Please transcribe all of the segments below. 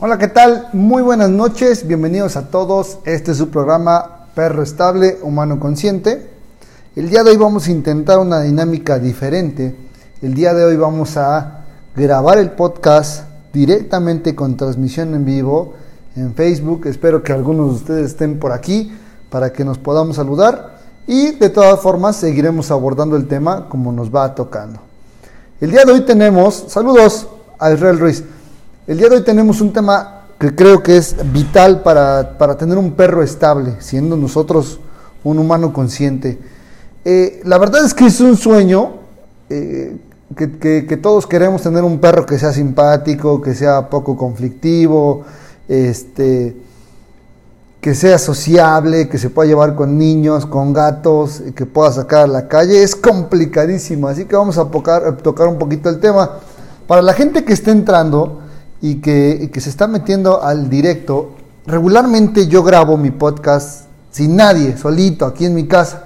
Hola, ¿qué tal? Muy buenas noches, bienvenidos a todos. Este es su programa Perro Estable, Humano Consciente. El día de hoy vamos a intentar una dinámica diferente. El día de hoy vamos a grabar el podcast directamente con transmisión en vivo en Facebook. Espero que algunos de ustedes estén por aquí para que nos podamos saludar. Y de todas formas seguiremos abordando el tema como nos va tocando. El día de hoy tenemos, saludos a Israel Ruiz. El día de hoy tenemos un tema que creo que es vital para, tener un perro estable, siendo nosotros un humano consciente. Eh, la verdad es que es un sueño eh, que, todos queremos tener un perro que sea simpático, que sea poco conflictivo, este, que sea sociable, que se pueda llevar con niños, con gatos, que pueda sacar a la calle. Es complicadísimo, así que vamos a tocar un poquito el tema. Para la gente que está entrando, y que, se está metiendo al directo, regularmente yo grabo mi podcast sin nadie, solito, aquí en mi casa.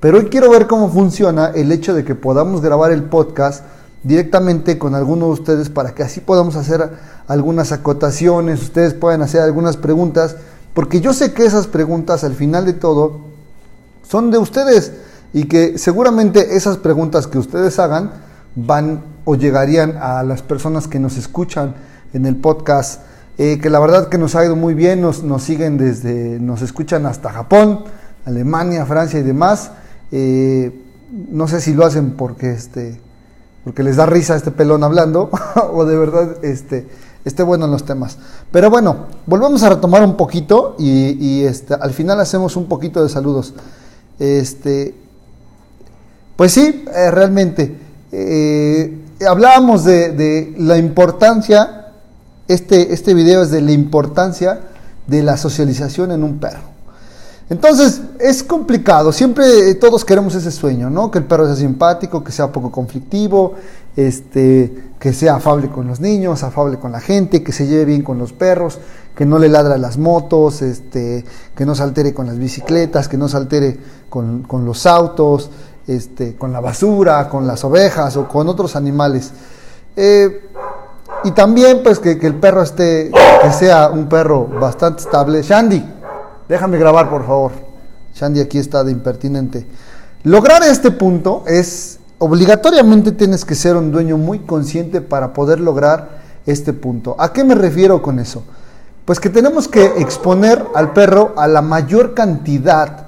Pero hoy quiero ver cómo funciona el hecho de que podamos grabar el podcast directamente con alguno de ustedes para que así podamos hacer algunas acotaciones, ustedes puedan hacer algunas preguntas, porque yo sé que esas preguntas al final de todo son de ustedes y que seguramente esas preguntas que ustedes hagan van o llegarían a las personas que nos escuchan en el podcast, eh, que la verdad que nos ha ido muy bien, nos, nos, siguen desde, nos escuchan hasta Japón, Alemania, Francia y demás. Eh, no sé si lo hacen porque este porque les da risa este pelón hablando o de verdad este esté bueno en los temas. Pero bueno, volvemos a retomar un poquito y, este, al final hacemos un poquito de saludos. Este, pues sí, eh, realmente hablábamos de, la importancia este, este video es de la importancia de la socialización en un perro. Entonces, es complicado, siempre todos queremos ese sueño, ¿no? Que el perro sea simpático, que sea poco conflictivo, este, que sea afable con los niños, afable con la gente, que se lleve bien con los perros, que no le ladra las motos, este, que no se altere con las bicicletas, que no se altere con, con los autos, este, con la basura, con las ovejas o con otros animales. Eh, y también pues que, el perro esté, que sea un perro bastante estable. Shandy, déjame grabar por favor. Shandy aquí está de impertinente. Lograr este punto es, obligatoriamente tienes que ser un dueño muy consciente para poder lograr este punto. ¿A qué me refiero con eso? Pues que tenemos que exponer al perro a la mayor cantidad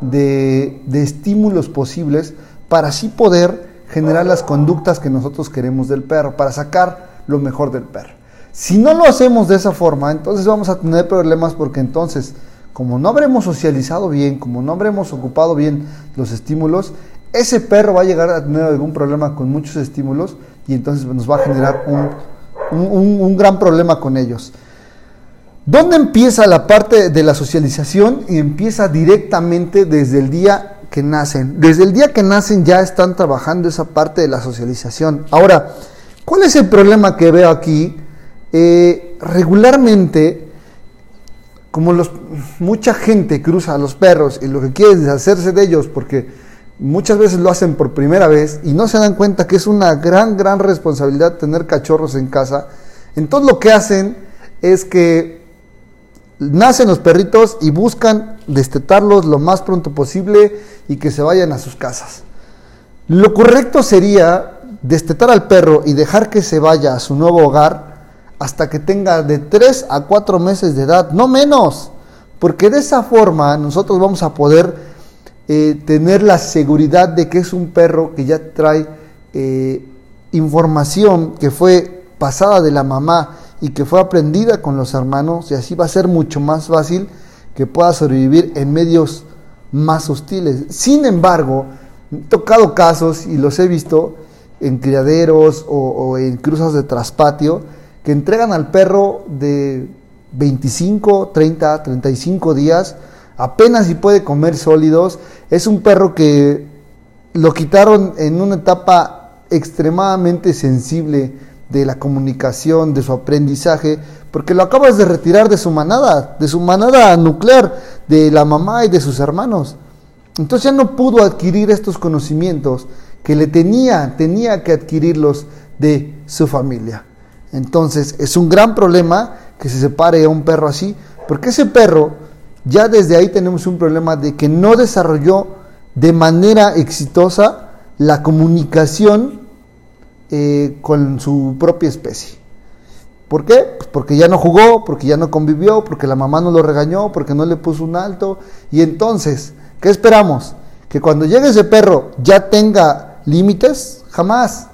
de, de estímulos posibles para así poder generar las conductas que nosotros queremos del perro, para sacar lo mejor del perro. Si no lo hacemos de esa forma, entonces vamos a tener problemas porque entonces, como no habremos socializado bien, como no habremos ocupado bien los estímulos, ese perro va a llegar a tener algún problema con muchos estímulos y entonces nos va a generar un, gran problema con ellos. ¿Dónde empieza la parte de la socialización? Y empieza directamente desde el día que nacen. Desde el día que nacen ya están trabajando esa parte de la socialización. Ahora, ¿Cuál es el problema que veo aquí? Eh, regularmente, como mucha gente cruza a los perros y lo que quiere es deshacerse de ellos porque muchas veces lo hacen por primera vez y no se dan cuenta que es una gran, gran responsabilidad tener cachorros en casa, entonces lo que hacen es que nacen los perritos y buscan destetarlos lo más pronto posible y que se vayan a sus casas. Lo correcto sería destetar al perro y dejar que se vaya a su nuevo hogar hasta que tenga de 3 a 4 meses de edad, no menos, porque de esa forma nosotros vamos a poder eh, tener la seguridad de que es un perro que ya trae eh, información que fue pasada de la mamá y que fue aprendida con los hermanos y así va a ser mucho más fácil que pueda sobrevivir en medios más hostiles. Sin embargo, he tocado casos y los he visto en criaderos o, en cruzas de traspatio que entregan al perro de 25, 30, 35 días, apenas si puede comer sólidos. Es un perro que lo quitaron en una etapa extremadamente sensible de la comunicación, de su aprendizaje, porque lo acabas de retirar de su manada, de su manada nuclear, de la mamá y de sus hermanos. Entonces ya no pudo adquirir estos conocimientos que le tenía, tenía que adquirirlos de su familia. Entonces es un gran problema que se separe a un perro así, porque ese perro ya desde ahí tenemos un problema de que no desarrolló de manera exitosa la comunicación eh, con su propia especie. ¿Por qué? Pues porque ya no jugó, porque ya no convivió, porque la mamá no lo regañó, porque no le puso un alto. Y entonces, ¿qué esperamos? Que cuando llegue ese perro ya tenga límites, jamás,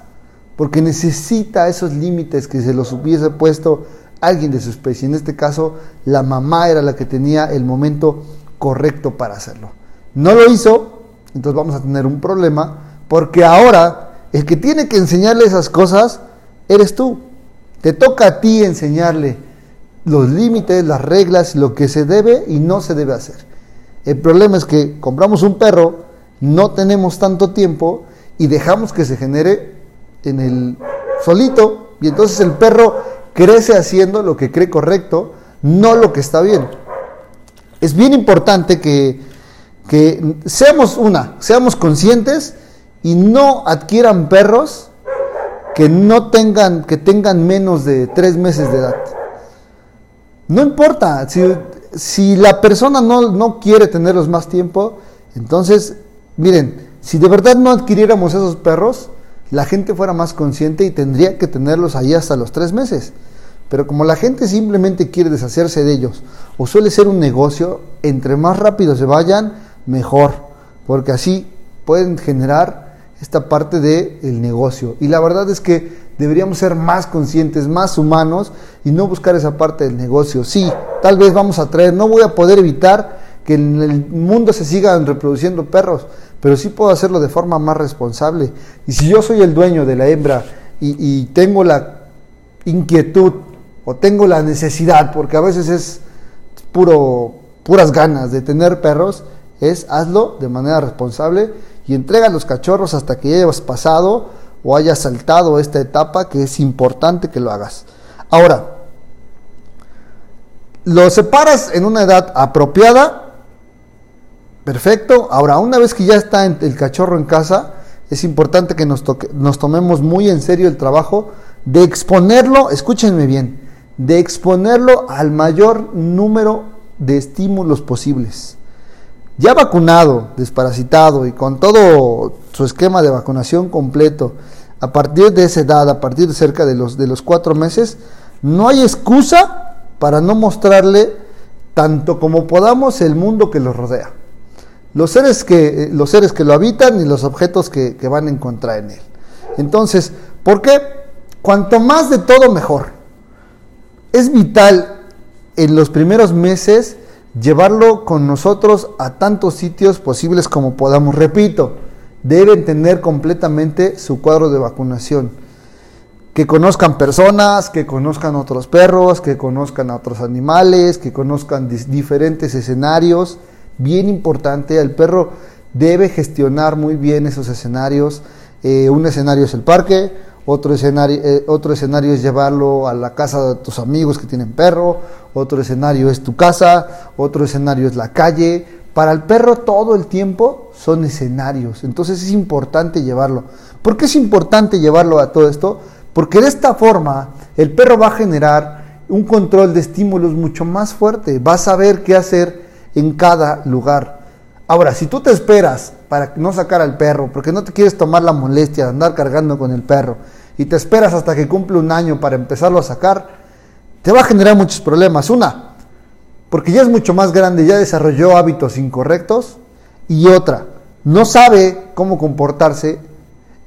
porque necesita esos límites que se los hubiese puesto alguien de su especie. En este caso, la mamá era la que tenía el momento correcto para hacerlo. No lo hizo, entonces vamos a tener un problema, porque ahora el que tiene que enseñarle esas cosas eres tú. Te toca a ti enseñarle los límites, las reglas, lo que se debe y no se debe hacer. El problema es que compramos un perro, no tenemos tanto tiempo y dejamos que se genere en el solito y entonces el perro crece haciendo lo que cree correcto, no lo que está bien. Es bien importante que, que seamos una, seamos conscientes y no adquieran perros que no tengan, que tengan menos de tres meses de edad. No importa, si, si la persona no, no quiere tenerlos más tiempo, entonces, miren, si de verdad no adquiriéramos esos perros, la gente fuera más consciente y tendría que tenerlos ahí hasta los tres meses. Pero como la gente simplemente quiere deshacerse de ellos, o suele ser un negocio, entre más rápido se vayan, mejor, porque así pueden generar esta parte del negocio. Y la verdad es que deberíamos ser más conscientes, más humanos y no buscar esa parte del negocio. Sí, tal vez vamos a traer, no voy a poder evitar que en el mundo se sigan reproduciendo perros, pero sí puedo hacerlo de forma más responsable. Y si yo soy el dueño de la hembra y, tengo la inquietud o tengo la necesidad, porque a veces es puro, puras ganas de tener perros, es hazlo de manera responsable y entrega los cachorros hasta que ya hayas pasado o hayas saltado esta etapa que es importante que lo hagas. Ahora, lo separas en una edad apropiada Perfecto. Ahora, una vez que ya está el cachorro en casa, es importante que nos, nos tomemos muy en serio el trabajo de exponerlo, escúchenme bien, de exponerlo al mayor número de estímulos posibles. Ya vacunado, desparasitado y con todo su esquema de vacunación completo, a partir de esa edad, a partir de cerca de los, de los cuatro meses, no hay excusa para no mostrarle tanto como podamos el mundo que los rodea los seres que, eh, los seres que lo habitan y los objetos que, que van a encontrar en él. Entonces, ¿por qué? Cuanto más de todo, mejor. Es vital en los primeros meses llevarlo con nosotros a tantos sitios posibles como podamos. Repito, deben tener completamente su cuadro de vacunación. Que conozcan personas, que conozcan otros perros, que conozcan a otros animales, que conozcan diferentes escenarios bien importante. El perro debe gestionar muy bien esos escenarios. Eh, un escenario es el parque, otro escenario, eh, otro escenario es llevarlo a la casa de tus amigos que tienen perro, otro escenario es tu casa, otro escenario es la calle. Para el perro todo el tiempo son escenarios, entonces es importante llevarlo. ¿Por qué es importante llevarlo a todo esto? Porque de esta forma el perro va a generar un control de estímulos mucho más fuerte, va a saber qué hacer en cada lugar. Ahora, si tú te esperas para no sacar al perro, porque no te quieres tomar la molestia de andar cargando con el perro, y te esperas hasta que cumple un año para empezarlo a sacar, te va a generar muchos problemas. Una, porque ya es mucho más grande, ya desarrolló hábitos incorrectos, y otra, no sabe cómo comportarse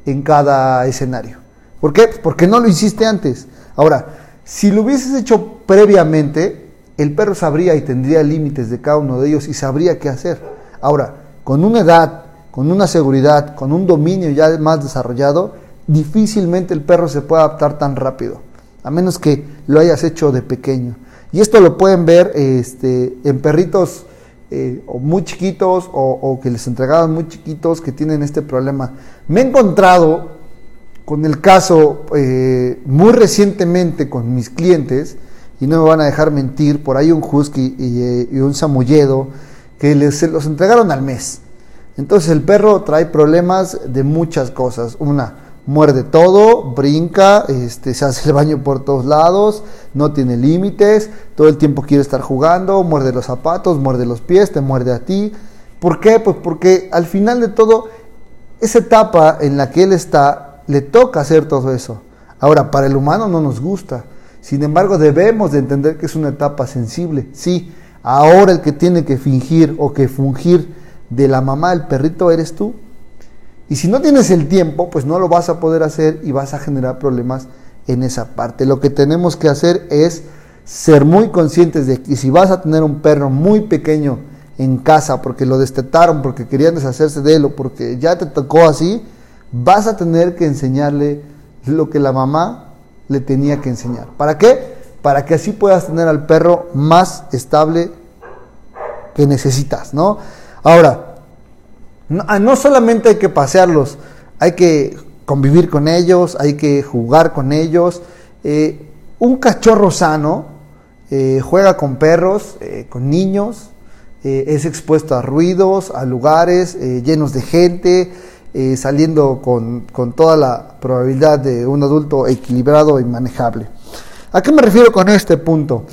en cada escenario. ¿Por qué? Porque no lo hiciste antes. Ahora, si lo hubieses hecho previamente, el perro sabría y tendría límites de cada uno de ellos y sabría qué hacer. Ahora, con una edad, con una seguridad, con un dominio ya más desarrollado, difícilmente el perro se puede adaptar tan rápido, a menos que lo hayas hecho de pequeño. Y esto lo pueden ver este, en perritos eh, o muy chiquitos o, que les entregaban muy chiquitos que tienen este problema. Me he encontrado con el caso eh, muy recientemente con mis clientes, y no me van a dejar mentir, por ahí un husky y, eh, un samulledo que les, se los entregaron al mes. Entonces el perro trae problemas de muchas cosas. Una, muerde todo, brinca, este, se hace el baño por todos lados, no tiene límites, todo el tiempo quiere estar jugando, muerde los zapatos, muerde los pies, te muerde a ti. ¿Por qué? Pues porque al final de todo, esa etapa en la que él está, le toca hacer todo eso. Ahora, para el humano no nos gusta. Sin embargo, debemos de entender que es una etapa sensible. Sí, ahora el que tiene que fingir o que fungir de la mamá del perrito eres tú. Y si no tienes el tiempo, pues no lo vas a poder hacer y vas a generar problemas en esa parte. Lo que tenemos que hacer es ser muy conscientes de que si vas a tener un perro muy pequeño en casa porque lo destetaron, porque querían deshacerse de él o porque ya te tocó así, vas a tener que enseñarle lo que la mamá le tenía que enseñar. ¿Para qué? Para que así puedas tener al perro más estable que necesitas, ¿no? Ahora, Ah, no, solamente hay que pasearlos, hay que convivir con ellos, hay que jugar con ellos. Eh, un cachorro sano eh, juega con perros, eh, con niños, es expuesto a ruidos, a lugares llenos de gente, saliendo con, toda la probabilidad de un adulto equilibrado y manejable. ¿A qué me refiero con este punto?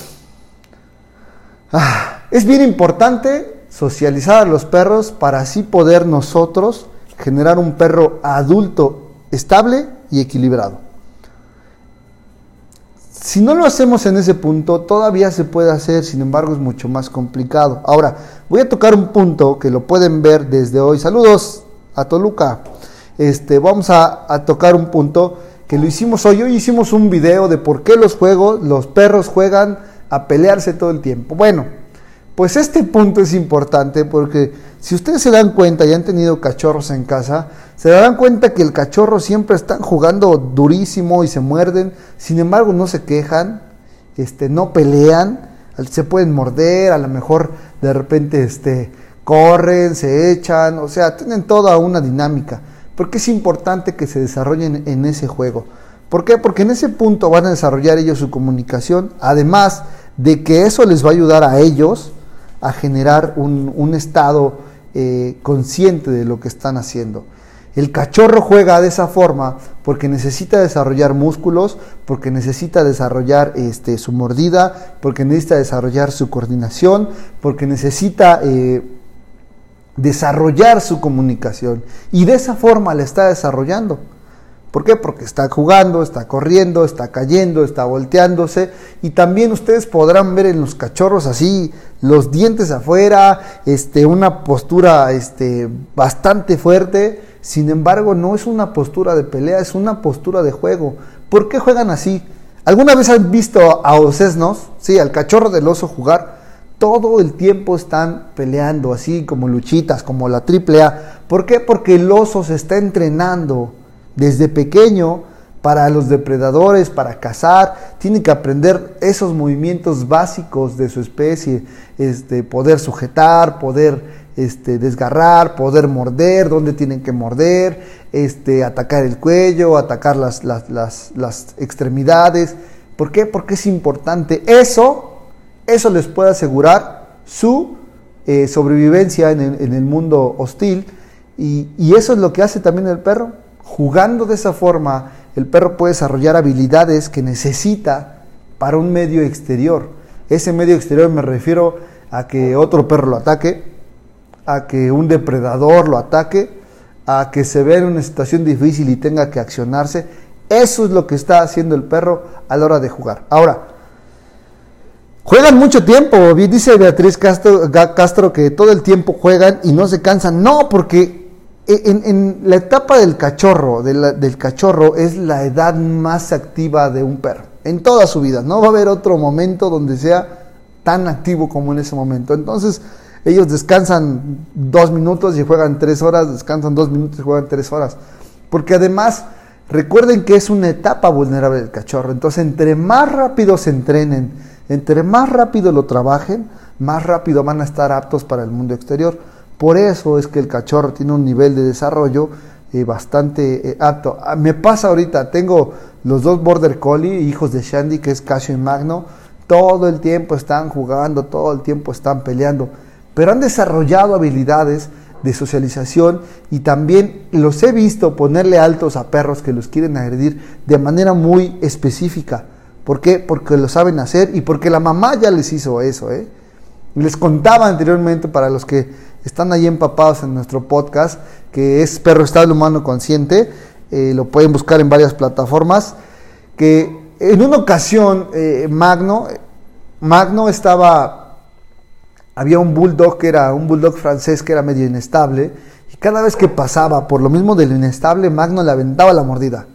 Ah, es bien importante socializar a los perros para así poder nosotros generar un perro adulto estable y equilibrado. Si no lo hacemos en ese punto, todavía se puede hacer, sin embargo es mucho más complicado. Ahora, voy a tocar un punto que lo pueden ver desde hoy. Saludos a Toluca. Este, vamos a, tocar un punto que lo hicimos hoy. Hoy hicimos un video de por qué los juegos, los perros juegan a pelearse todo el tiempo. Bueno, pues este punto es importante porque si ustedes se dan cuenta y han tenido cachorros en casa, se darán cuenta que el cachorro siempre están jugando durísimo y se muerden, sin embargo no se quejan, este, no pelean, se pueden morder, a lo mejor de repente este, corren, se echan, o sea, tienen toda una dinámica. Porque es importante que se desarrollen en ese juego. ¿Por qué? Porque en ese punto van a desarrollar ellos su comunicación, además de que eso les va a ayudar a ellos a generar un, estado eh, consciente de lo que están haciendo. El cachorro juega de esa forma porque necesita desarrollar músculos, porque necesita desarrollar este, su mordida, porque necesita desarrollar su coordinación, porque necesita eh, desarrollar su comunicación. Y de esa forma la está desarrollando. ¿Por qué? Porque está jugando, está corriendo, está cayendo, está volteándose. Y también ustedes podrán ver en los cachorros así, los dientes afuera, este, una postura este, bastante fuerte. Sin embargo, no es una postura de pelea, es una postura de juego. ¿Por qué juegan así? ¿Alguna vez han visto a osesnos, sí, al cachorro del oso jugar? Todo el tiempo están peleando, así como luchitas, como la triple A. ¿Por qué? Porque el oso se está entrenando desde pequeño para los depredadores, para cazar, tiene que aprender esos movimientos básicos de su especie, este, poder sujetar, poder este, desgarrar, poder morder, dónde tienen que morder, este, atacar el cuello, atacar las, las, extremidades. ¿Por qué? Porque es importante. Eso, eso les puede asegurar su eh, sobrevivencia en el, mundo hostil y, y eso es lo que hace también el perro Jugando de esa forma, el perro puede desarrollar habilidades que necesita para un medio exterior. Ese medio exterior me refiero a que otro perro lo ataque, a que un depredador lo ataque, a que se vea en una situación difícil y tenga que accionarse. Eso es lo que está haciendo el perro a la hora de jugar. Ahora, juegan mucho tiempo. Dice Beatriz Castro, Castro que todo el tiempo juegan y no se cansan. No, porque e, en, la etapa del cachorro, del cachorro, es la edad más activa de un perro, en toda su vida. No va a haber otro momento donde sea tan activo como en ese momento. Entonces, ellos descansan dos minutos y juegan tres horas, descansan dos minutos y juegan tres horas. Porque además, recuerden que es una etapa vulnerable del cachorro. Entonces, entre más rápido se entrenen, Entre más rápido lo trabajen, más rápido van a estar aptos para el mundo exterior. Por eso es que el cachorro tiene un nivel de desarrollo eh, bastante eh, apto. Ah, me pasa ahorita, tengo los dos Border Collie, hijos de Shandy, que es Casio y Magno, todo el tiempo están jugando, todo el tiempo están peleando, pero han desarrollado habilidades de socialización y también los he visto ponerle altos a perros que los quieren agredir de manera muy específica. ¿Por qué? Porque lo saben hacer y porque la mamá ya les hizo eso. ¿eh? Les contaba anteriormente para los que están ahí empapados en nuestro podcast, que es Perro Estable Humano Consciente, eh, lo pueden buscar en varias plataformas, que en una ocasión eh, Magno, Magno estaba había un bulldog que era un bulldog francés que era medio inestable y cada vez que pasaba por lo mismo del inestable Magno le aventaba la mordida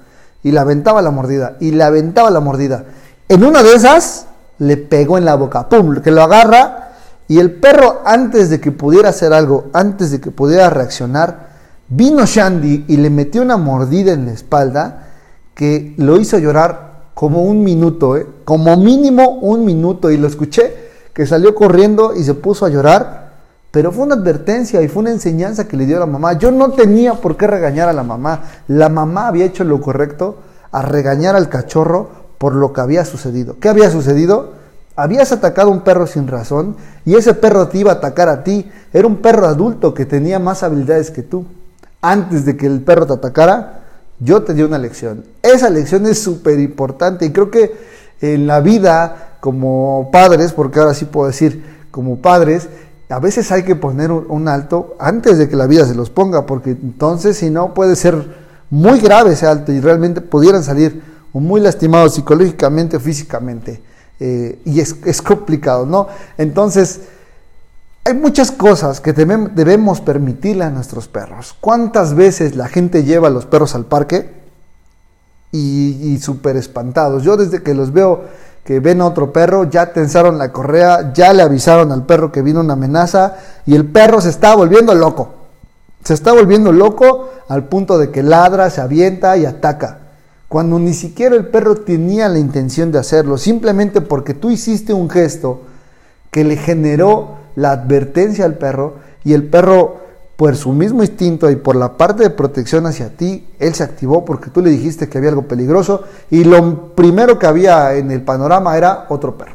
y le aventaba la mordida y le aventaba la mordida. En una de esas le pegó en la boca, pum, que lo agarra y el perro antes de que pudiera hacer algo, antes de que pudiera reaccionar, vino Shandy y le metió una mordida en la espalda que lo hizo llorar como un minuto, ¿eh? como mínimo un minuto y lo escuché que salió corriendo y se puso a llorar, pero fue una advertencia y fue una enseñanza que le dio la mamá. Yo no tenía por qué regañar a la mamá. La mamá había hecho lo correcto a regañar al cachorro por lo que había sucedido. ¿Qué había sucedido? Habías atacado a un perro sin razón y ese perro te iba a atacar a ti. Era un perro adulto que tenía más habilidades que tú. Antes de que el perro te atacara, yo te di una lección. Esa lección es súper importante y creo que en la vida como padres, porque ahora sí puedo decir como padres, a veces hay que poner un alto antes de que la vida se los ponga, porque entonces si no puede ser muy grave ese alto y realmente pudieran salir muy lastimados psicológicamente o físicamente. Eh, y es, es, complicado, ¿no? Entonces, hay muchas cosas que debemos permitirle a nuestros perros. ¿Cuántas veces la gente lleva a los perros al parque y, y súper espantados? Yo desde que los veo que ven a otro perro, ya tensaron la correa, ya le avisaron al perro que vino una amenaza y el perro se está volviendo loco. Se está volviendo loco al punto de que ladra, se avienta y ataca. Cuando ni siquiera el perro tenía la intención de hacerlo, simplemente porque tú hiciste un gesto que le generó la advertencia al perro y el perro por su mismo instinto y por la parte de protección hacia ti, él se activó porque tú le dijiste que había algo peligroso y lo primero que había en el panorama era otro perro.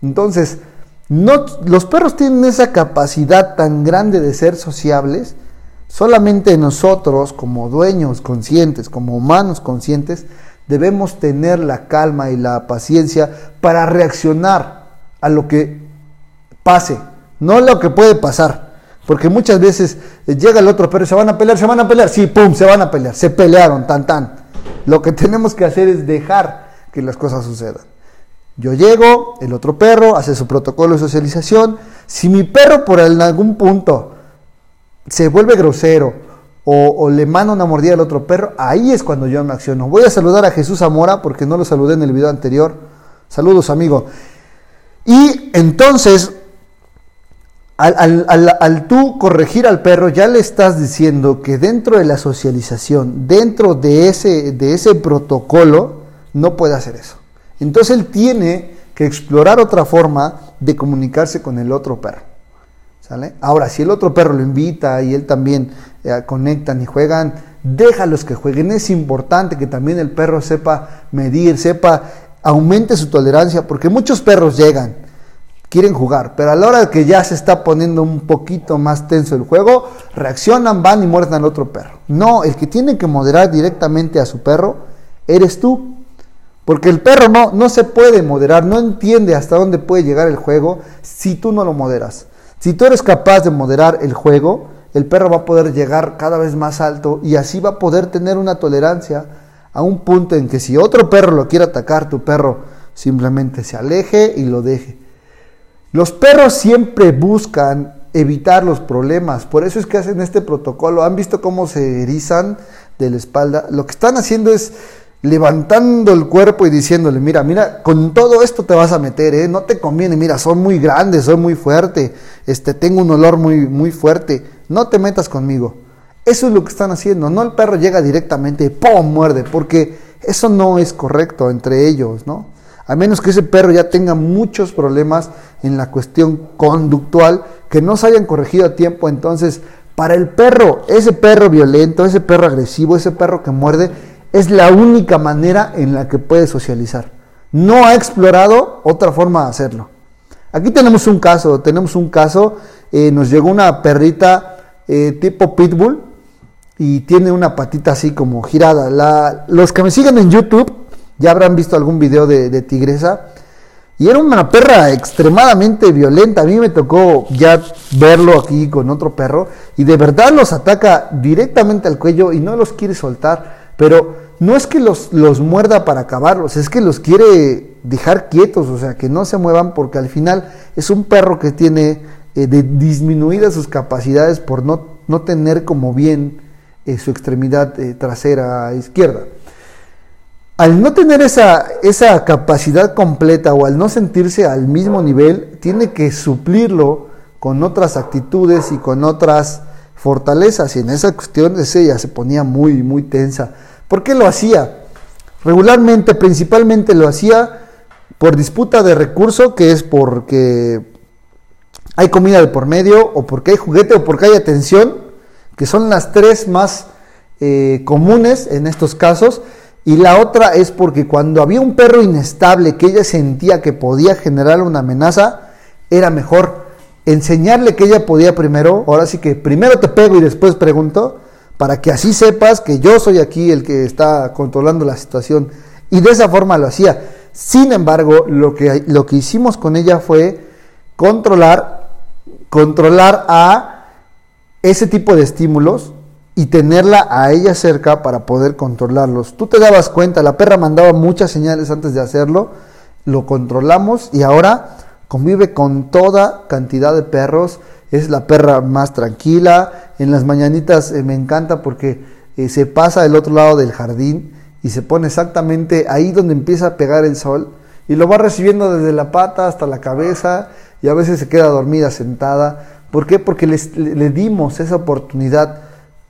Entonces, no, los perros tienen esa capacidad tan grande de ser sociables, solamente nosotros como dueños conscientes, como humanos conscientes, debemos tener la calma y la paciencia para reaccionar a lo que pase, no lo que puede pasar. Porque muchas veces eh, llega el otro perro, se van a pelear, se van a pelear, sí, pum, se van a pelear, se pelearon, tan, tan. Lo que tenemos que hacer es dejar que las cosas sucedan. Yo llego, el otro perro hace su protocolo de socialización. Si mi perro por algún punto se vuelve grosero o, le manda una mordida al otro perro, ahí es cuando yo me acciono. Voy a saludar a Jesús Zamora porque no lo saludé en el video anterior. Saludos, amigo. Y entonces al, tú corregir al perro, ya le estás diciendo que dentro de la socialización, dentro de ese, de ese protocolo, no puede hacer eso. Entonces él tiene que explorar otra forma de comunicarse con el otro perro. Ahora, si el otro perro lo invita y él también eh, conectan y juegan, déjalos que jueguen. Es importante que también el perro sepa medir, sepa, aumente su tolerancia, porque muchos perros llegan quieren jugar, pero a la hora que ya se está poniendo un poquito más tenso el juego, reaccionan, van y muerden al otro perro. No, el que tiene que moderar directamente a su perro eres tú. Porque el perro no, no se puede moderar, no entiende hasta dónde puede llegar el juego si tú no lo moderas. Si tú eres capaz de moderar el juego, el perro va a poder llegar cada vez más alto y así va a poder tener una tolerancia a un punto en que si otro perro lo quiere atacar, tu perro simplemente se aleje y lo deje. Los perros siempre buscan evitar los problemas, por eso es que hacen este protocolo. ¿Han visto cómo se erizan de la espalda? Lo que están haciendo es levantando el cuerpo y diciéndole, mira, mira, con todo esto te vas a meter, ¿eh? no te conviene, mira, soy muy grande, soy muy fuerte, este, tengo un olor muy, muy fuerte, no te metas conmigo. Eso es lo que están haciendo, no el perro llega directamente, ¡pum!, muerde, porque eso no es correcto entre ellos, ¿no? A menos que ese perro ya tenga muchos problemas en la cuestión conductual que no se hayan corregido a tiempo. Entonces, para el perro, ese perro violento, ese perro agresivo, ese perro que muerde, es la única manera en la que puede socializar. No ha explorado otra forma de hacerlo. Aquí tenemos un caso, tenemos un caso, eh, nos llegó una perrita eh, tipo pitbull y tiene una patita así como girada. Los que me siguen en YouTube ya habrán visto algún video de, de, tigresa. Y era una perra extremadamente violenta. A mí me tocó ya verlo aquí con otro perro. Y de verdad los ataca directamente al cuello y no los quiere soltar. Pero no es que los, los muerda para acabarlos, es que los quiere dejar quietos, o sea, que no se muevan porque al final es un perro que tiene eh, disminuidas sus capacidades por no, no tener como bien eh, su extremidad eh, trasera izquierda. Al no tener esa, esa capacidad completa o al no sentirse al mismo nivel, tiene que suplirlo con otras actitudes y con otras fortalezas. Y en esa cuestión ella se ponía muy, muy tensa. ¿Por qué lo hacía? Regularmente, principalmente lo hacía por disputa de recurso, que es porque hay comida de por medio, o porque hay juguete, o porque hay atención, que son las tres más eh, comunes en estos casos. Y la otra es porque cuando había un perro inestable que ella sentía que podía generar una amenaza, era mejor enseñarle que ella podía primero, ahora sí que primero te pego y después pregunto, para que así sepas que yo soy aquí el que está controlando la situación. Y de esa forma lo hacía. Sin embargo, lo que, lo que hicimos con ella fue controlar, controlar a ese tipo de estímulos y tenerla a ella cerca para poder controlarlos. Tú te dabas cuenta, la perra mandaba muchas señales antes de hacerlo, lo controlamos y ahora convive con toda cantidad de perros, es la perra más tranquila, en las mañanitas eh, me encanta porque eh, se pasa del otro lado del jardín y se pone exactamente ahí donde empieza a pegar el sol y lo va recibiendo desde la pata hasta la cabeza y a veces se queda dormida sentada. ¿Por qué? Porque le dimos esa oportunidad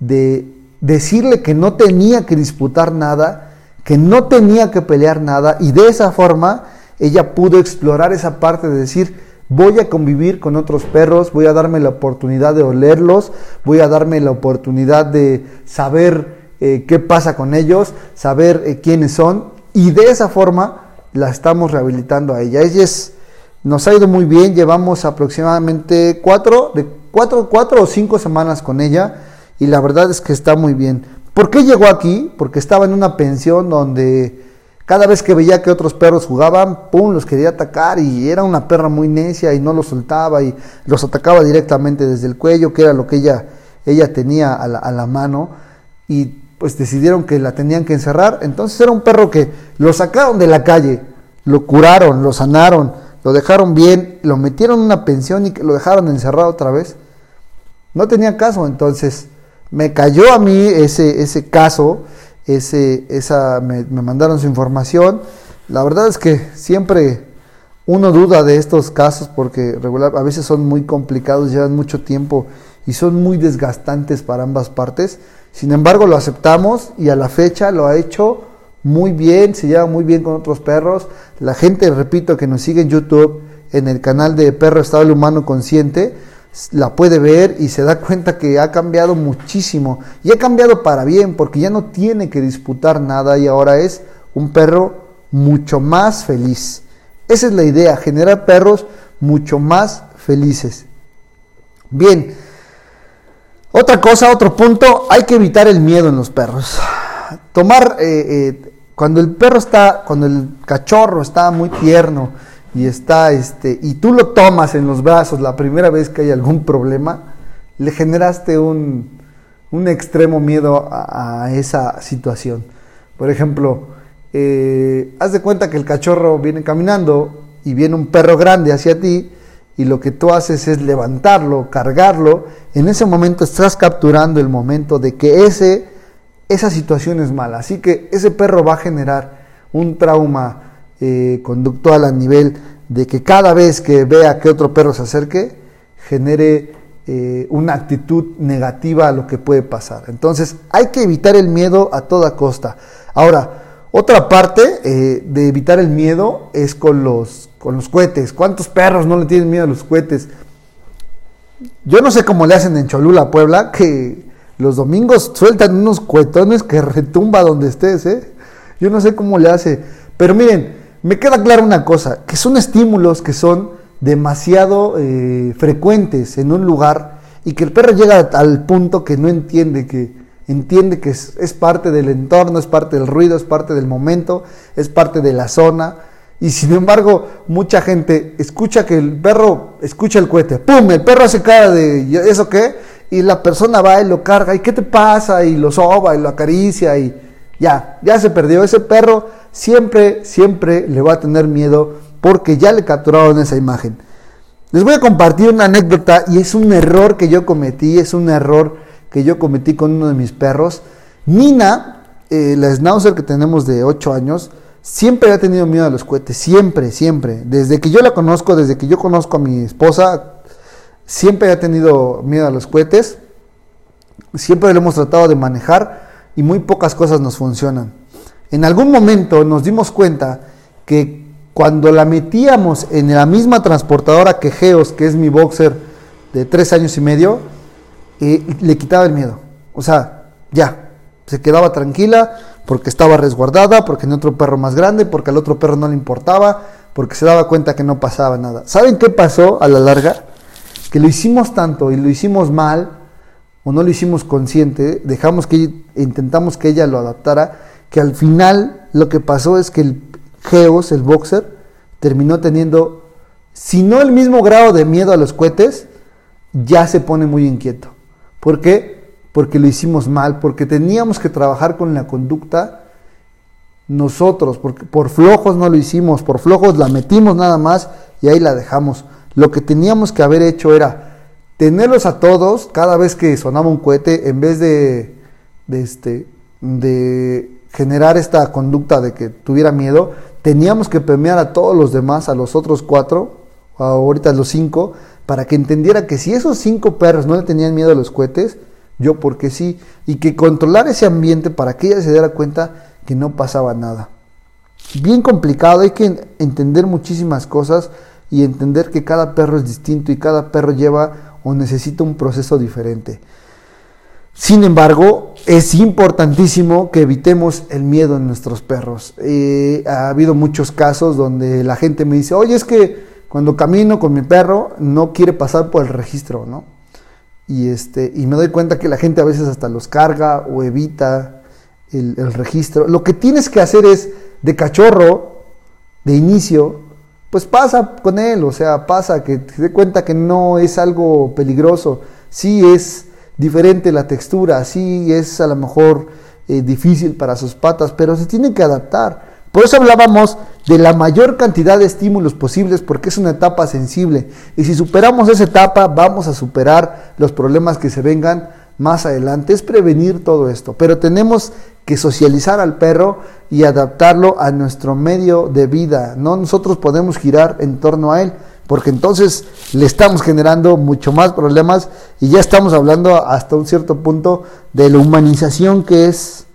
de decirle que no tenía que disputar nada, que no tenía que pelear nada y de esa forma ella pudo explorar esa parte de decir, voy a convivir con otros perros, voy a darme la oportunidad de olerlos, voy a darme la oportunidad de saber eh, qué pasa con ellos, saber eh, quiénes son y de esa forma la estamos rehabilitando a ella. Ella es, nos ha ido muy bien, llevamos aproximadamente cuatro, de cuatro, cuatro o cinco semanas con ella y la verdad es que está muy bien. ¿Por qué llegó aquí? Porque estaba en una pensión donde cada vez que veía que otros perros jugaban, pum, los quería atacar y era una perra muy necia y no los soltaba y los atacaba directamente desde el cuello, que era lo que ella, ella tenía a la, a la mano y pues decidieron que la tenían que encerrar. Entonces era un perro que lo sacaron de la calle, lo curaron, lo sanaron, lo dejaron bien, lo metieron en una pensión y lo dejaron encerrado otra vez. No tenía caso, entonces me cayó a mí ese, ese caso ese, esa, me, mandaron su información. La verdad es que siempre uno duda de estos casos porque regular, a veces son muy complicados, llevan mucho tiempo y son muy desgastantes para ambas partes. Sin embargo, lo aceptamos y a la fecha lo ha hecho muy bien, se lleva muy bien con otros perros. La gente, repito, que nos sigue en YouTube, en el canal de Perro Estable Humano Consciente, la puede ver y se da cuenta que ha cambiado muchísimo y ha cambiado para bien porque ya no tiene que disputar nada y ahora es un perro mucho más feliz. Esa es la idea, generar perros mucho más felices. Bien, otra cosa, otro punto, hay que evitar el miedo en los perros. Tomar, eh, eh, cuando el perro está, cuando el cachorro está muy tierno, y está este y tú lo tomas en los brazos la primera vez que hay algún problema, le generaste un, un extremo miedo a, esa situación. Por ejemplo, eh, haz de cuenta que el cachorro viene caminando y viene un perro grande hacia ti y lo que tú haces es levantarlo, cargarlo. En ese momento estás capturando el momento de que ese, esa situación es mala. Así que ese perro va a generar un trauma eh, conductual a nivel de que cada vez que vea que otro perro se acerque, genere eh, una actitud negativa a lo que puede pasar. Entonces hay que evitar el miedo a toda costa. Ahora, Otra parte eh, de evitar el miedo es con los, con los cohetes. ¿Cuántos perros no le tienen miedo a los cohetes? Yo no sé cómo le hacen en Cholula, Puebla, que los domingos sueltan unos cuetones que retumba donde estés, ¿eh? Yo no sé cómo le hace. Pero miren, me queda claro una cosa, que son estímulos que son demasiado eh, frecuentes en un lugar y que el perro llega al punto que no entiende que entiende que es, es, parte del entorno, es parte del ruido, es parte del momento, es parte de la zona. Y sin embargo, mucha gente escucha que el perro escucha el cohete, ¡pum! El perro hace cara de ¿eso qué? Y la persona va y lo carga, ¿y qué te pasa? Y lo soba y lo acaricia y ya, ya se perdió. Ese perro siempre, siempre le va a tener miedo porque ya le capturaron esa imagen. Les voy a compartir una anécdota y es un error que yo cometí, es un error que yo cometí con uno de mis perros. Nina, eh, la schnauzer que tenemos de 8 años, siempre ha tenido miedo a los cohetes, siempre, siempre. Desde que yo la conozco, desde que yo conozco a mi esposa, siempre ha tenido miedo a los cohetes. Siempre lo hemos tratado de manejar y muy pocas cosas nos funcionan. En algún momento nos dimos cuenta que cuando la metíamos en la misma transportadora que Geos, que es mi boxer de tres años y medio, eh, le quitaba el miedo. O sea, ya, se quedaba tranquila porque estaba resguardada, porque tenía otro perro más grande, porque al otro perro no le importaba, porque se daba cuenta que no pasaba nada. ¿Saben qué pasó a la larga? Que lo hicimos tanto y lo hicimos mal, o no lo hicimos consciente, dejamos que intentamos que ella lo adaptara, que al final lo que pasó es que el Geos, el boxer, terminó teniendo, si no el mismo grado de miedo a los cohetes, ya se pone muy inquieto. ¿Por qué? Porque lo hicimos mal, porque teníamos que trabajar con la conducta nosotros, porque por flojos no lo hicimos, por flojos la metimos nada más y ahí la dejamos. Lo que teníamos que haber hecho era tenerlos a todos cada vez que sonaba un cohete, en vez de, de, este, de generar esta conducta de que tuviera miedo, teníamos que premiar a todos los demás, a los otros cuatro, ahorita los cinco, para que entendiera que si esos cinco perros no le tenían miedo a los cohetes, yo porque sí, y que controlar ese ambiente para que ella se diera cuenta que no pasaba nada. Bien complicado, hay que entender muchísimas cosas y entender que cada perro es distinto y cada perro lleva o necesita un proceso diferente. Sin embargo, es importantísimo que evitemos el miedo en nuestros perros. Eh, ha habido muchos casos donde la gente me dice, oye, es que cuando camino con mi perro no quiere pasar por el registro, ¿no? Y, este, y me doy cuenta que la gente a veces hasta los carga o evita el, el registro. Lo que tienes que hacer es, de cachorro, de inicio, pues pasa con él, o sea, pasa, que te dé cuenta que no es algo peligroso. Sí es diferente la textura, sí es a lo mejor eh, difícil para sus patas, pero se tiene que adaptar. Por eso hablábamos de la mayor cantidad de estímulos posibles porque es una etapa sensible. Y si superamos esa etapa, vamos a superar los problemas que se vengan más adelante. Es prevenir todo esto. Pero tenemos que socializar al perro y adaptarlo a nuestro medio de vida. No nosotros podemos girar en torno a él porque entonces le estamos generando mucho más problemas y ya estamos hablando hasta un cierto punto de la humanización que es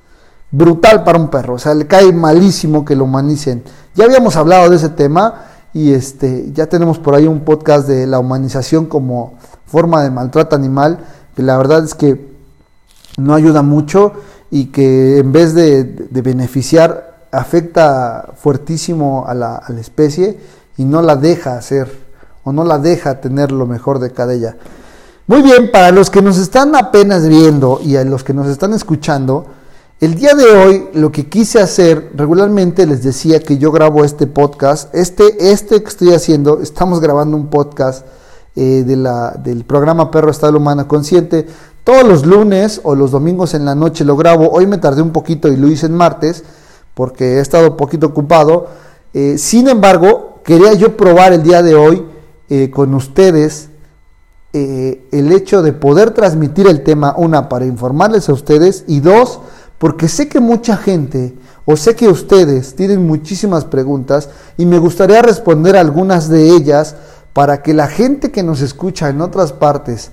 brutal para un perro, o sea, le cae malísimo que lo humanicen. Ya habíamos hablado de ese tema y este ya tenemos por ahí un podcast de la humanización como forma de maltrato animal, que la verdad es que no ayuda mucho y que en vez de, beneficiar afecta fuertísimo a la, a la especie y no la deja hacer o no la deja tener lo mejor de cada ella. Muy bien, para los que nos están apenas viendo y a los que nos están escuchando, el día de hoy lo que quise hacer, regularmente les decía que yo grabo este podcast, este, este que estoy haciendo, estamos grabando un podcast eh, de la, del programa Perro Estado Humana Consciente, todos los lunes o los domingos en la noche lo grabo, hoy me tardé un poquito y lo hice en martes, porque he estado un poquito ocupado, eh, sin embargo, quería yo probar el día de hoy eh, con ustedes eh, el hecho de poder transmitir el tema, una, para informarles a ustedes y dos, porque sé que mucha gente o sé que ustedes tienen muchísimas preguntas y me gustaría responder algunas de ellas para que la gente que nos escucha en otras partes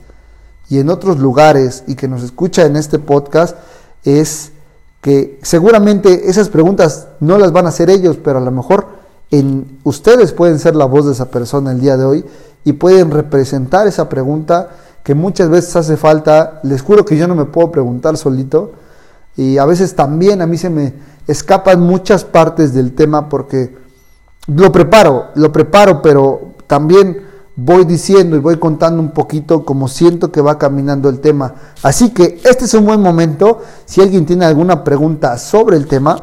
y en otros lugares y que nos escucha en este podcast es que seguramente esas preguntas no las van a hacer ellos, pero a lo mejor en ustedes pueden ser la voz de esa persona el día de hoy y pueden representar esa pregunta que muchas veces hace falta. Les juro que yo no me puedo preguntar solito y a veces también a mí se me escapan muchas partes del tema porque lo preparo, lo preparo, pero también voy diciendo y voy contando un poquito como siento que va caminando el tema. Así que este es un buen momento. Si alguien tiene alguna pregunta sobre el tema,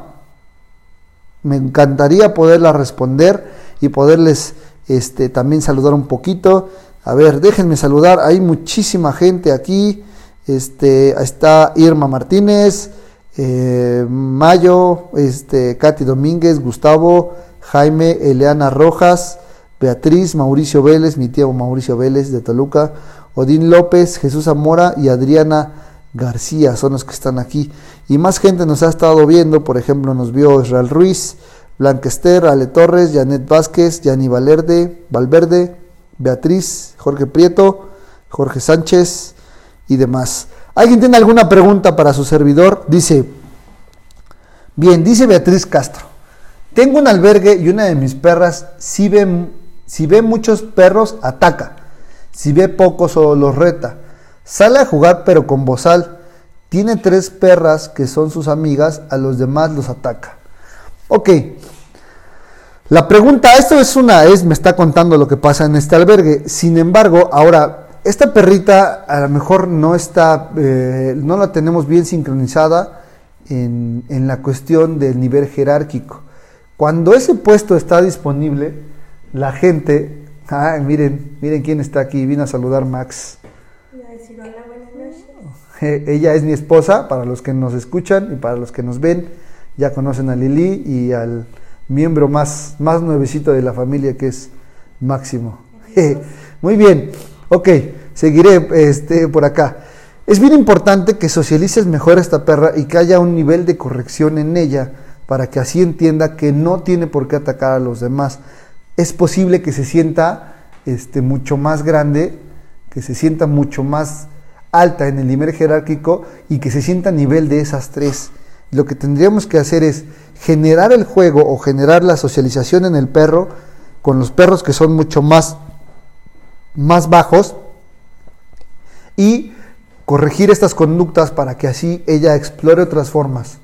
me encantaría poderla responder y poderles este, también saludar un poquito. A ver, déjenme saludar. Hay muchísima gente aquí. Este, está Irma Martínez, eh, Mayo, este, Katy Domínguez, Gustavo, Jaime, Eleana Rojas. Beatriz, Mauricio Vélez, mi tío Mauricio Vélez de Toluca, Odín López, Jesús Zamora y Adriana García son los que están aquí. Y más gente nos ha estado viendo, por ejemplo, nos vio Israel Ruiz, Blanquester, Ale Torres, Janet Vázquez, Yani Valerde, Valverde, Beatriz, Jorge Prieto, Jorge Sánchez y demás. ¿Alguien tiene alguna pregunta para su servidor? Dice, bien, dice Beatriz Castro, tengo un albergue y una de mis perras sí ve si ve muchos perros, ataca. Si ve pocos o los reta. Sale a jugar pero con bozal. Tiene tres perras que son sus amigas, a los demás los ataca. Ok. La pregunta, esto es una, es, me está contando lo que pasa en este albergue. Sin embargo, ahora, esta perrita a lo mejor no está, eh, no la tenemos bien sincronizada en, en la cuestión del nivel jerárquico. Cuando ese puesto está disponible, la gente, ah, miren, miren quién está aquí, vino a saludar Max. Eh, ella es mi esposa, para los que nos escuchan y para los que nos ven, ya conocen a Lili y al miembro más, más nuevecito de la familia que es Máximo. Muy bien, ok, seguiré este, por acá. Es bien importante que socialices mejor a esta perra y que haya un nivel de corrección en ella para que así entienda que no tiene por qué atacar a los demás es posible que se sienta este, mucho más grande, que se sienta mucho más alta en el nivel jerárquico y que se sienta a nivel de esas tres. Lo que tendríamos que hacer es generar el juego o generar la socialización en el perro con los perros que son mucho más, más bajos y corregir estas conductas para que así ella explore otras formas.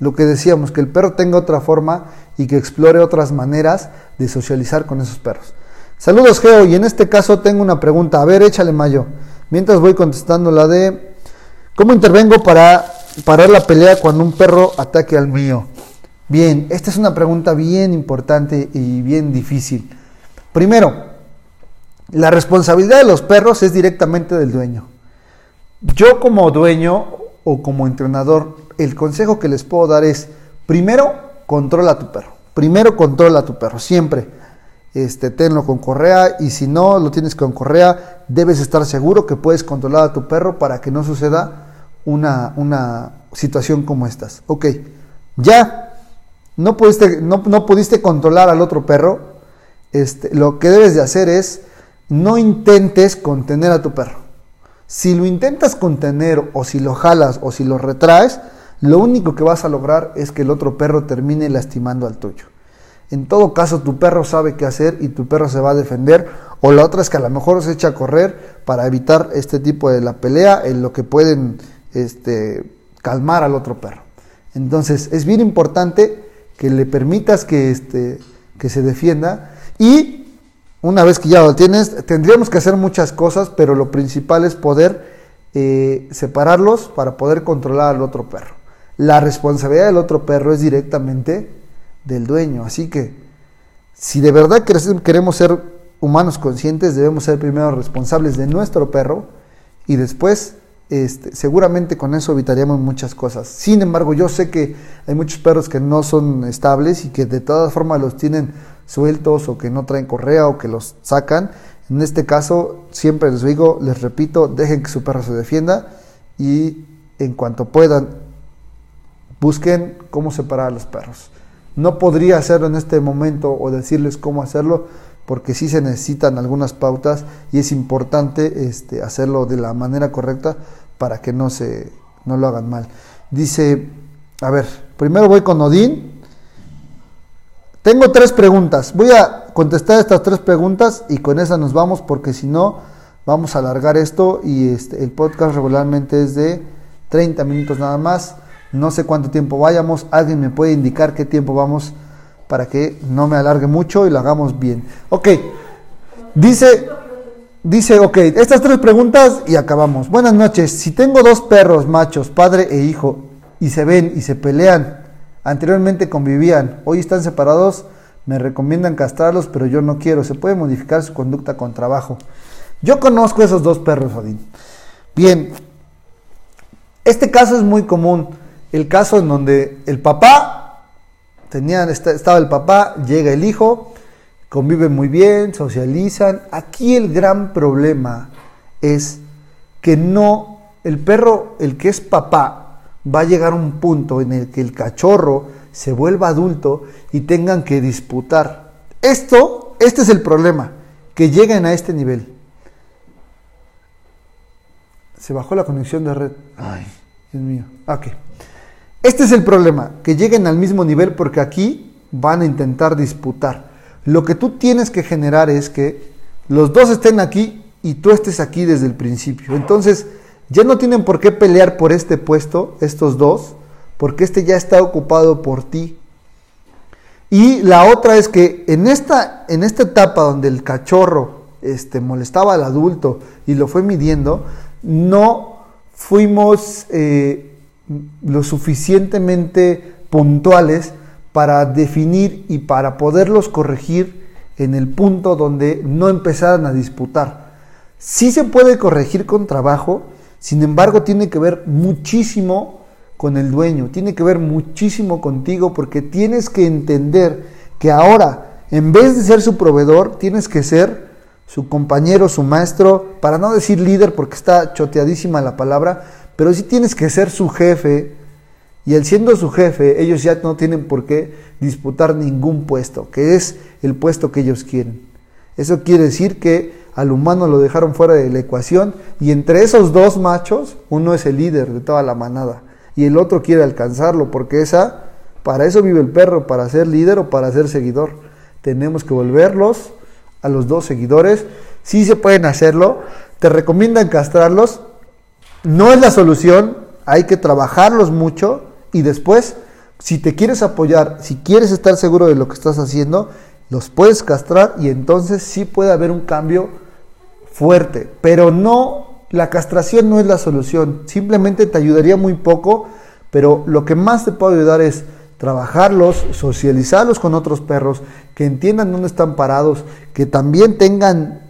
Lo que decíamos, que el perro tenga otra forma y que explore otras maneras de socializar con esos perros. Saludos Geo, y en este caso tengo una pregunta. A ver, échale Mayo. Mientras voy contestando la de ¿Cómo intervengo para parar la pelea cuando un perro ataque al mío? Bien, esta es una pregunta bien importante y bien difícil. Primero, la responsabilidad de los perros es directamente del dueño. Yo como dueño o como entrenador, el consejo que les puedo dar es, primero, controla a tu perro. Primero controla a tu perro, siempre. Este, tenlo con correa y si no lo tienes con correa, debes estar seguro que puedes controlar a tu perro para que no suceda una, una situación como estas. Ok, ya no pudiste, no, no pudiste controlar al otro perro, este, lo que debes de hacer es no intentes contener a tu perro. Si lo intentas contener o si lo jalas o si lo retraes, lo único que vas a lograr es que el otro perro termine lastimando al tuyo. En todo caso, tu perro sabe qué hacer y tu perro se va a defender. O la otra es que a lo mejor se echa a correr para evitar este tipo de la pelea en lo que pueden este, calmar al otro perro. Entonces, es bien importante que le permitas que, este, que se defienda y una vez que ya lo tienes, tendríamos que hacer muchas cosas, pero lo principal es poder eh, separarlos para poder controlar al otro perro. La responsabilidad del otro perro es directamente del dueño. Así que si de verdad queremos ser humanos conscientes, debemos ser primero responsables de nuestro perro y después este, seguramente con eso evitaríamos muchas cosas. Sin embargo, yo sé que hay muchos perros que no son estables y que de todas formas los tienen sueltos o que no traen correa o que los sacan. En este caso, siempre les digo, les repito, dejen que su perro se defienda y en cuanto puedan Busquen cómo separar a los perros. No podría hacerlo en este momento o decirles cómo hacerlo porque sí se necesitan algunas pautas y es importante este, hacerlo de la manera correcta para que no, se, no lo hagan mal. Dice A ver, primero voy con Odín. Tengo tres preguntas. Voy a contestar estas tres preguntas y con esas nos vamos porque si no vamos a alargar esto y este, el podcast regularmente es de 30 minutos nada más. No sé cuánto tiempo vayamos. Alguien me puede indicar qué tiempo vamos para que no me alargue mucho y lo hagamos bien. Ok. Dice, dice, ok, estas tres preguntas y acabamos. Buenas noches. Si tengo dos perros machos, padre e hijo, y se ven y se pelean, anteriormente convivían, hoy están separados, me recomiendan castrarlos, pero yo no quiero. Se puede modificar su conducta con trabajo. Yo conozco esos dos perros, Odín. Bien, este caso es muy común. El caso en donde el papá, tenían, estaba el papá, llega el hijo, conviven muy bien, socializan. Aquí el gran problema es que no, el perro, el que es papá, va a llegar a un punto en el que el cachorro se vuelva adulto y tengan que disputar. Esto, este es el problema, que lleguen a este nivel. Se bajó la conexión de red. Ay, Dios mío. Ok. Este es el problema, que lleguen al mismo nivel porque aquí van a intentar disputar. Lo que tú tienes que generar es que los dos estén aquí y tú estés aquí desde el principio. Entonces, ya no tienen por qué pelear por este puesto, estos dos, porque este ya está ocupado por ti. Y la otra es que en esta, en esta etapa donde el cachorro este, molestaba al adulto y lo fue midiendo, no fuimos eh, lo suficientemente puntuales para definir y para poderlos corregir en el punto donde no empezaran a disputar. Sí se puede corregir con trabajo, sin embargo tiene que ver muchísimo con el dueño, tiene que ver muchísimo contigo porque tienes que entender que ahora, en vez de ser su proveedor, tienes que ser su compañero, su maestro, para no decir líder porque está choteadísima la palabra, pero sí tienes que ser su jefe. Y el siendo su jefe, ellos ya no tienen por qué disputar ningún puesto, que es el puesto que ellos quieren. Eso quiere decir que al humano lo dejaron fuera de la ecuación y entre esos dos machos, uno es el líder de toda la manada y el otro quiere alcanzarlo, porque esa, para eso vive el perro, para ser líder o para ser seguidor. Tenemos que volverlos a los dos seguidores. Sí se pueden hacerlo. Te recomiendan castrarlos. No es la solución. Hay que trabajarlos mucho y después, si te quieres apoyar, si quieres estar seguro de lo que estás haciendo, los puedes castrar y entonces sí puede haber un cambio fuerte. Pero no la castración no es la solución, simplemente te ayudaría muy poco, pero lo que más te puede ayudar es trabajarlos, socializarlos con otros perros, que entiendan dónde están parados, que también tengan,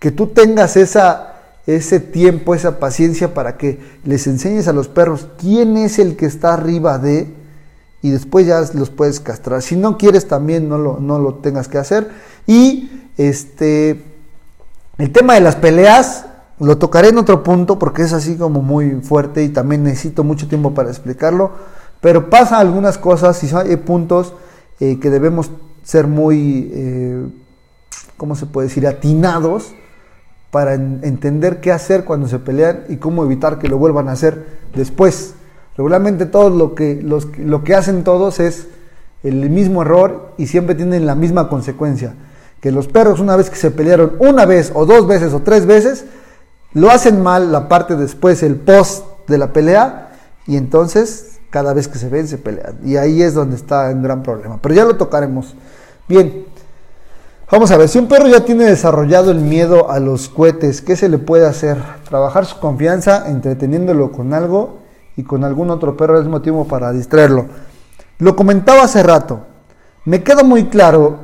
que tú tengas esa, ese tiempo, esa paciencia para que les enseñes a los perros quién es el que está arriba de, y después ya los puedes castrar. Si no quieres también no lo, no lo tengas que hacer. Y este, el tema de las peleas, lo tocaré en otro punto porque es así como muy fuerte y también necesito mucho tiempo para explicarlo. Pero pasa algunas cosas y hay puntos eh, que debemos ser muy, eh, ¿cómo se puede decir?, atinados para entender qué hacer cuando se pelean y cómo evitar que lo vuelvan a hacer después. Regularmente todo lo que, lo que hacen todos es el mismo error y siempre tienen la misma consecuencia. Que los perros una vez que se pelearon una vez o dos veces o tres veces, lo hacen mal la parte después, el post de la pelea, y entonces cada vez que se ven se pelean. Y ahí es donde está un gran problema. Pero ya lo tocaremos. Bien, vamos a ver, si un perro ya tiene desarrollado el miedo a los cohetes, ¿qué se le puede hacer? Trabajar su confianza entreteniéndolo con algo y con algún otro perro mismo tiempo para distraerlo. Lo comentaba hace rato. Me queda muy claro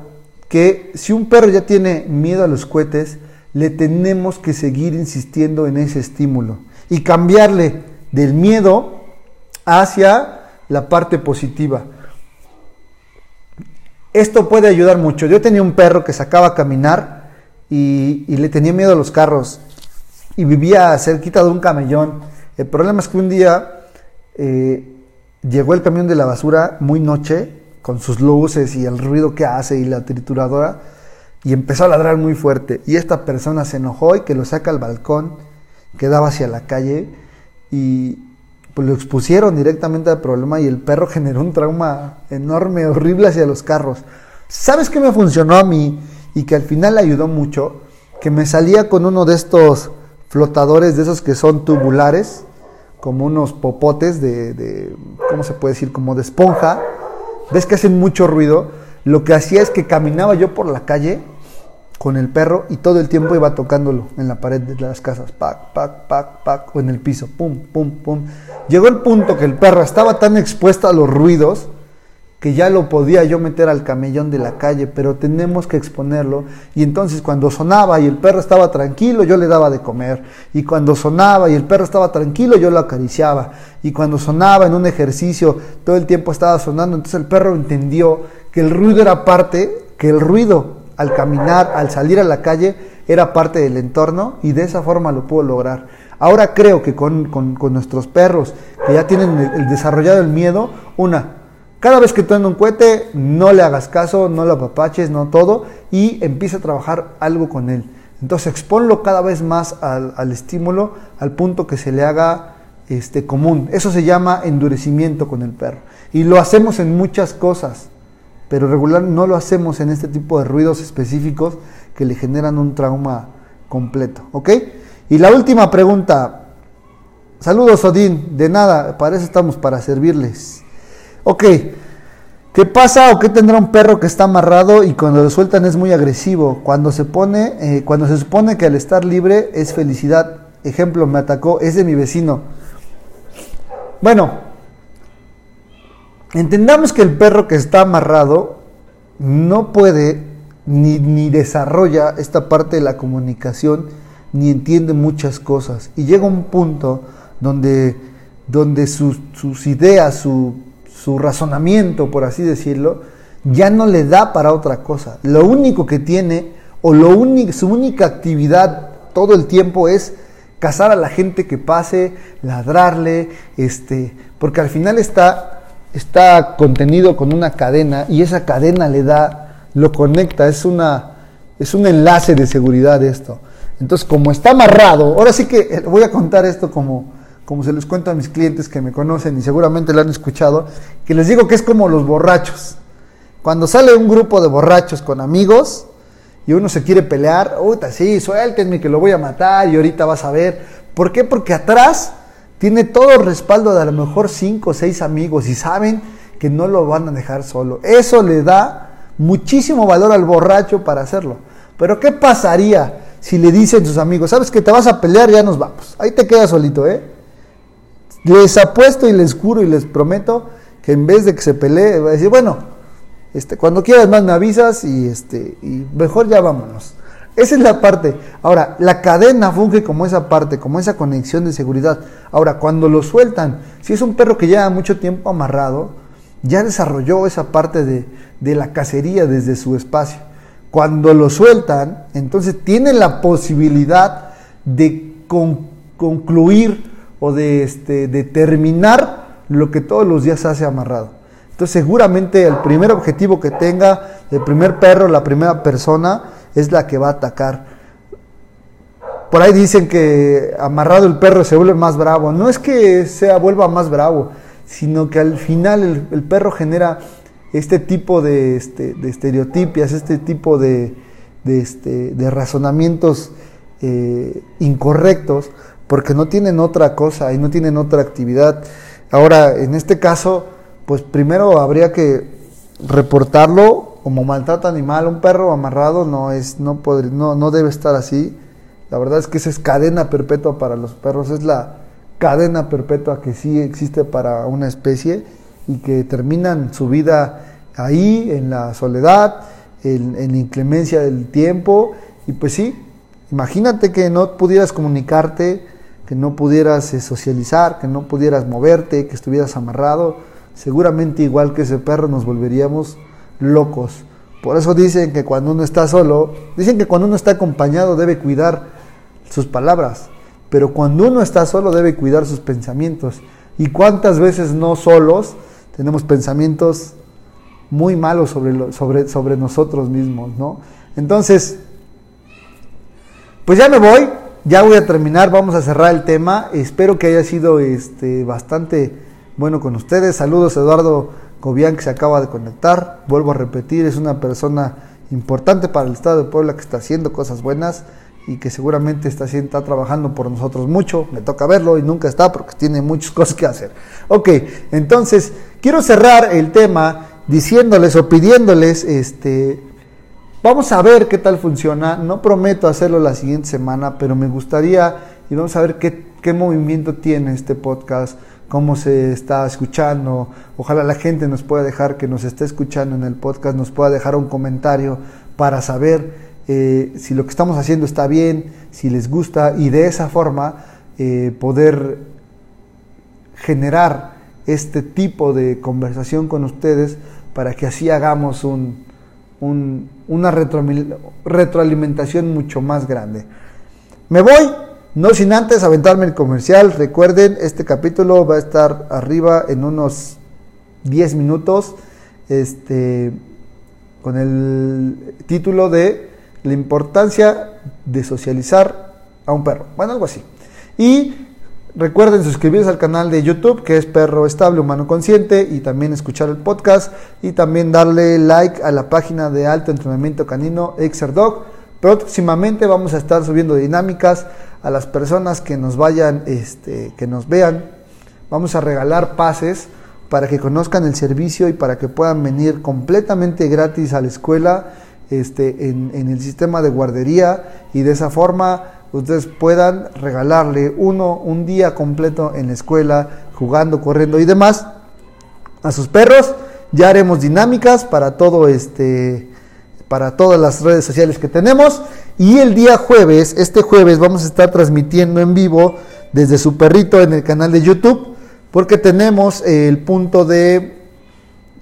que si un perro ya tiene miedo a los cohetes, le tenemos que seguir insistiendo en ese estímulo y cambiarle del miedo hacia la parte positiva. Esto puede ayudar mucho. Yo tenía un perro que sacaba a caminar y, le tenía miedo a los carros y vivía cerquita de un camellón. El problema es que un día eh, llegó el camión de la basura muy noche con sus luces y el ruido que hace y la trituradora y empezó a ladrar muy fuerte. Y esta persona se enojó y que lo saca al balcón que daba hacia la calle y pues lo expusieron directamente al problema y el perro generó un trauma enorme, horrible hacia los carros. ¿Sabes qué me funcionó a mí y que al final ayudó mucho? Que me salía con uno de estos flotadores, de esos que son tubulares, como unos popotes de, de ¿cómo se puede decir? Como de esponja. ¿Ves que hacen mucho ruido? Lo que hacía es que caminaba yo por la calle con el perro y todo el tiempo iba tocándolo en la pared de las casas, pac, pac, pac, pac, o en el piso, pum, pum, pum. Llegó el punto que el perro estaba tan expuesto a los ruidos que ya lo podía yo meter al camellón de la calle, pero tenemos que exponerlo. Y entonces cuando sonaba y el perro estaba tranquilo, yo le daba de comer. Y cuando sonaba y el perro estaba tranquilo, yo lo acariciaba. Y cuando sonaba en un ejercicio, todo el tiempo estaba sonando, entonces el perro entendió que el ruido era parte, que el ruido al caminar, al salir a la calle, era parte del entorno y de esa forma lo puedo lograr. Ahora creo que con, nuestros perros que ya tienen el, desarrollado el miedo, una, cada vez que en un cohete, no le hagas caso, no lo apapaches, no todo, y empieza a trabajar algo con él. Entonces exponlo cada vez más al, estímulo, al punto que se le haga este, común. Eso se llama endurecimiento con el perro. Y lo hacemos en muchas cosas pero regular no lo hacemos en este tipo de ruidos específicos que le generan un trauma completo, ¿ok? Y la última pregunta. Saludos, Odín. De nada, para eso estamos, para servirles. Ok, ¿qué pasa o qué tendrá un perro que está amarrado y cuando lo sueltan es muy agresivo? Cuando se pone, eh, cuando se supone que al estar libre es felicidad. Ejemplo, me atacó, es de mi vecino. Bueno, Entendamos que el perro que está amarrado no puede ni, desarrolla esta parte de la comunicación ni entiende muchas cosas. Y llega un punto donde, donde sus, ideas, su, su razonamiento, por así decirlo, ya no le da para otra cosa. Lo único que tiene, o lo único, su única actividad todo el tiempo es cazar a la gente que pase, ladrarle, este, porque al final está está contenido con una cadena y esa cadena le da, lo conecta, es, una, es un enlace de seguridad esto. Entonces, como está amarrado, ahora sí que eh, voy a contar esto como, como se les cuento a mis clientes que me conocen y seguramente lo han escuchado, que les digo que es como los borrachos. Cuando sale un grupo de borrachos con amigos y uno se quiere pelear, uta, sí, suéltenme que lo voy a matar y ahorita vas a ver. ¿Por qué? Porque atrás tiene todo el respaldo de a lo mejor cinco o seis amigos y saben que no lo van a dejar solo. Eso le da muchísimo valor al borracho para hacerlo. Pero ¿qué pasaría si le dicen sus amigos, sabes que te vas a pelear, ya nos vamos? Ahí te quedas solito, ¿eh? Les apuesto y les juro y les prometo que en vez de que se pelee, va a decir, bueno, este, cuando quieras más me avisas y, este, y mejor ya vámonos. Esa es la parte. Ahora, la cadena funge como esa parte, como esa conexión de seguridad. Ahora, cuando lo sueltan, si es un perro que lleva mucho tiempo amarrado, ya desarrolló esa parte de, la cacería desde su espacio. Cuando lo sueltan, entonces tiene la posibilidad de concluir o de, este, de terminar lo que todos los días hace amarrado. Entonces seguramente el primer objetivo que tenga el primer perro, la primera persona, es la que va a atacar. Por ahí dicen que amarrado el perro se vuelve más bravo. No es que sea vuelva más bravo, sino que al final el, perro genera este tipo de, este, estereotipias, este tipo de, de, este, de razonamientos eh, incorrectos, porque no tienen otra cosa y no tienen otra actividad. Ahora, en este caso, pues primero habría que reportarlo como maltrato animal, un perro amarrado no es, no, no, no debe estar así. La verdad es que esa es cadena perpetua para los perros, es la cadena perpetua que sí existe para una especie y que terminan su vida ahí, en la soledad, en, en la inclemencia del tiempo. Y pues sí, imagínate que no pudieras comunicarte, que no pudieras eh, socializar, que no pudieras moverte, que estuvieras amarrado. Seguramente igual que ese perro nos volveríamos locos. Por eso dicen que cuando uno está solo, dicen que cuando uno está acompañado debe cuidar sus palabras, pero cuando uno está solo debe cuidar sus pensamientos. ¿Y cuántas veces no solos tenemos pensamientos muy malos sobre, sobre, sobre nosotros mismos, ¿no? Entonces, pues ya me voy, ya voy a terminar, vamos a cerrar el tema. Espero que haya sido este, bastante bueno con ustedes. Saludos Eduardo Cobian que se acaba de conectar. Vuelvo a repetir, es una persona importante para el Estado de Puebla que está haciendo cosas buenas y que seguramente está, está trabajando por nosotros mucho. Me toca verlo y nunca está porque tiene muchas cosas que hacer. Ok, entonces quiero cerrar el tema diciéndoles o pidiéndoles, este, vamos a ver qué tal funciona. No prometo hacerlo la siguiente semana, pero me gustaría y vamos a ver qué, qué movimiento tiene este podcast cómo se está escuchando. Ojalá la gente nos pueda dejar que nos esté escuchando en el podcast, nos pueda dejar un comentario para saber eh, si lo que estamos haciendo está bien, si les gusta y de esa forma eh, poder generar este tipo de conversación con ustedes para que así hagamos un, una retroalimentación mucho más grande. Me voy, no sin antes aventarme el comercial. Recuerden, este capítulo va a estar arriba en unos 10 minutos. Este, con el título de La importancia de socializar a un perro. Bueno, algo así. Y recuerden suscribirse al canal de YouTube que es Perro Estable Humano Consciente y también escuchar el podcast y también darle like a la página de alto entrenamiento canino Exerdog. Próximamente vamos a estar subiendo dinámicas a las personas que nos vayan, este, que nos vean, vamos a regalar pases para que conozcan el servicio y para que puedan venir completamente gratis a la escuela este, en, en el sistema de guardería y de esa forma ustedes puedan regalarle uno un día completo en la escuela jugando, corriendo y demás a sus perros. Ya haremos dinámicas para todo este para todas las redes sociales que tenemos. Y el día jueves, este jueves, vamos a estar transmitiendo en vivo desde su perrito en el canal de YouTube, porque tenemos el punto de,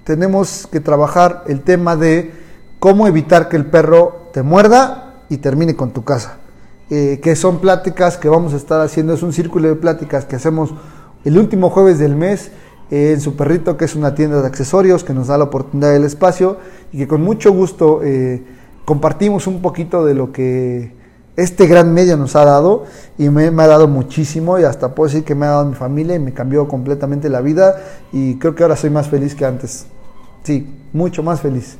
tenemos que trabajar el tema de cómo evitar que el perro te muerda y termine con tu casa. Eh, que son pláticas que vamos a estar haciendo, es un círculo de pláticas que hacemos el último jueves del mes en Su Perrito, que es una tienda de accesorios que nos da la oportunidad del espacio y que con mucho gusto eh, compartimos un poquito de lo que este gran medio nos ha dado y me, ha dado muchísimo y hasta puedo decir que me ha dado mi familia y me cambió completamente la vida y creo que ahora soy más feliz que antes. Sí, mucho más feliz.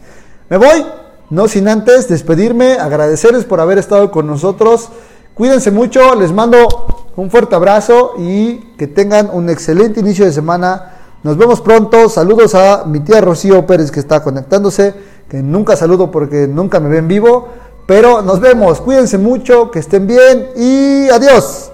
Me voy, no sin antes despedirme, agradecerles por haber estado con nosotros. Cuídense mucho, les mando un fuerte abrazo y que tengan un excelente inicio de semana. Nos vemos pronto. Saludos a mi tía Rocío Pérez que está conectándose, que nunca saludo porque nunca me ven vivo. Pero nos vemos. Cuídense mucho, que estén bien y adiós.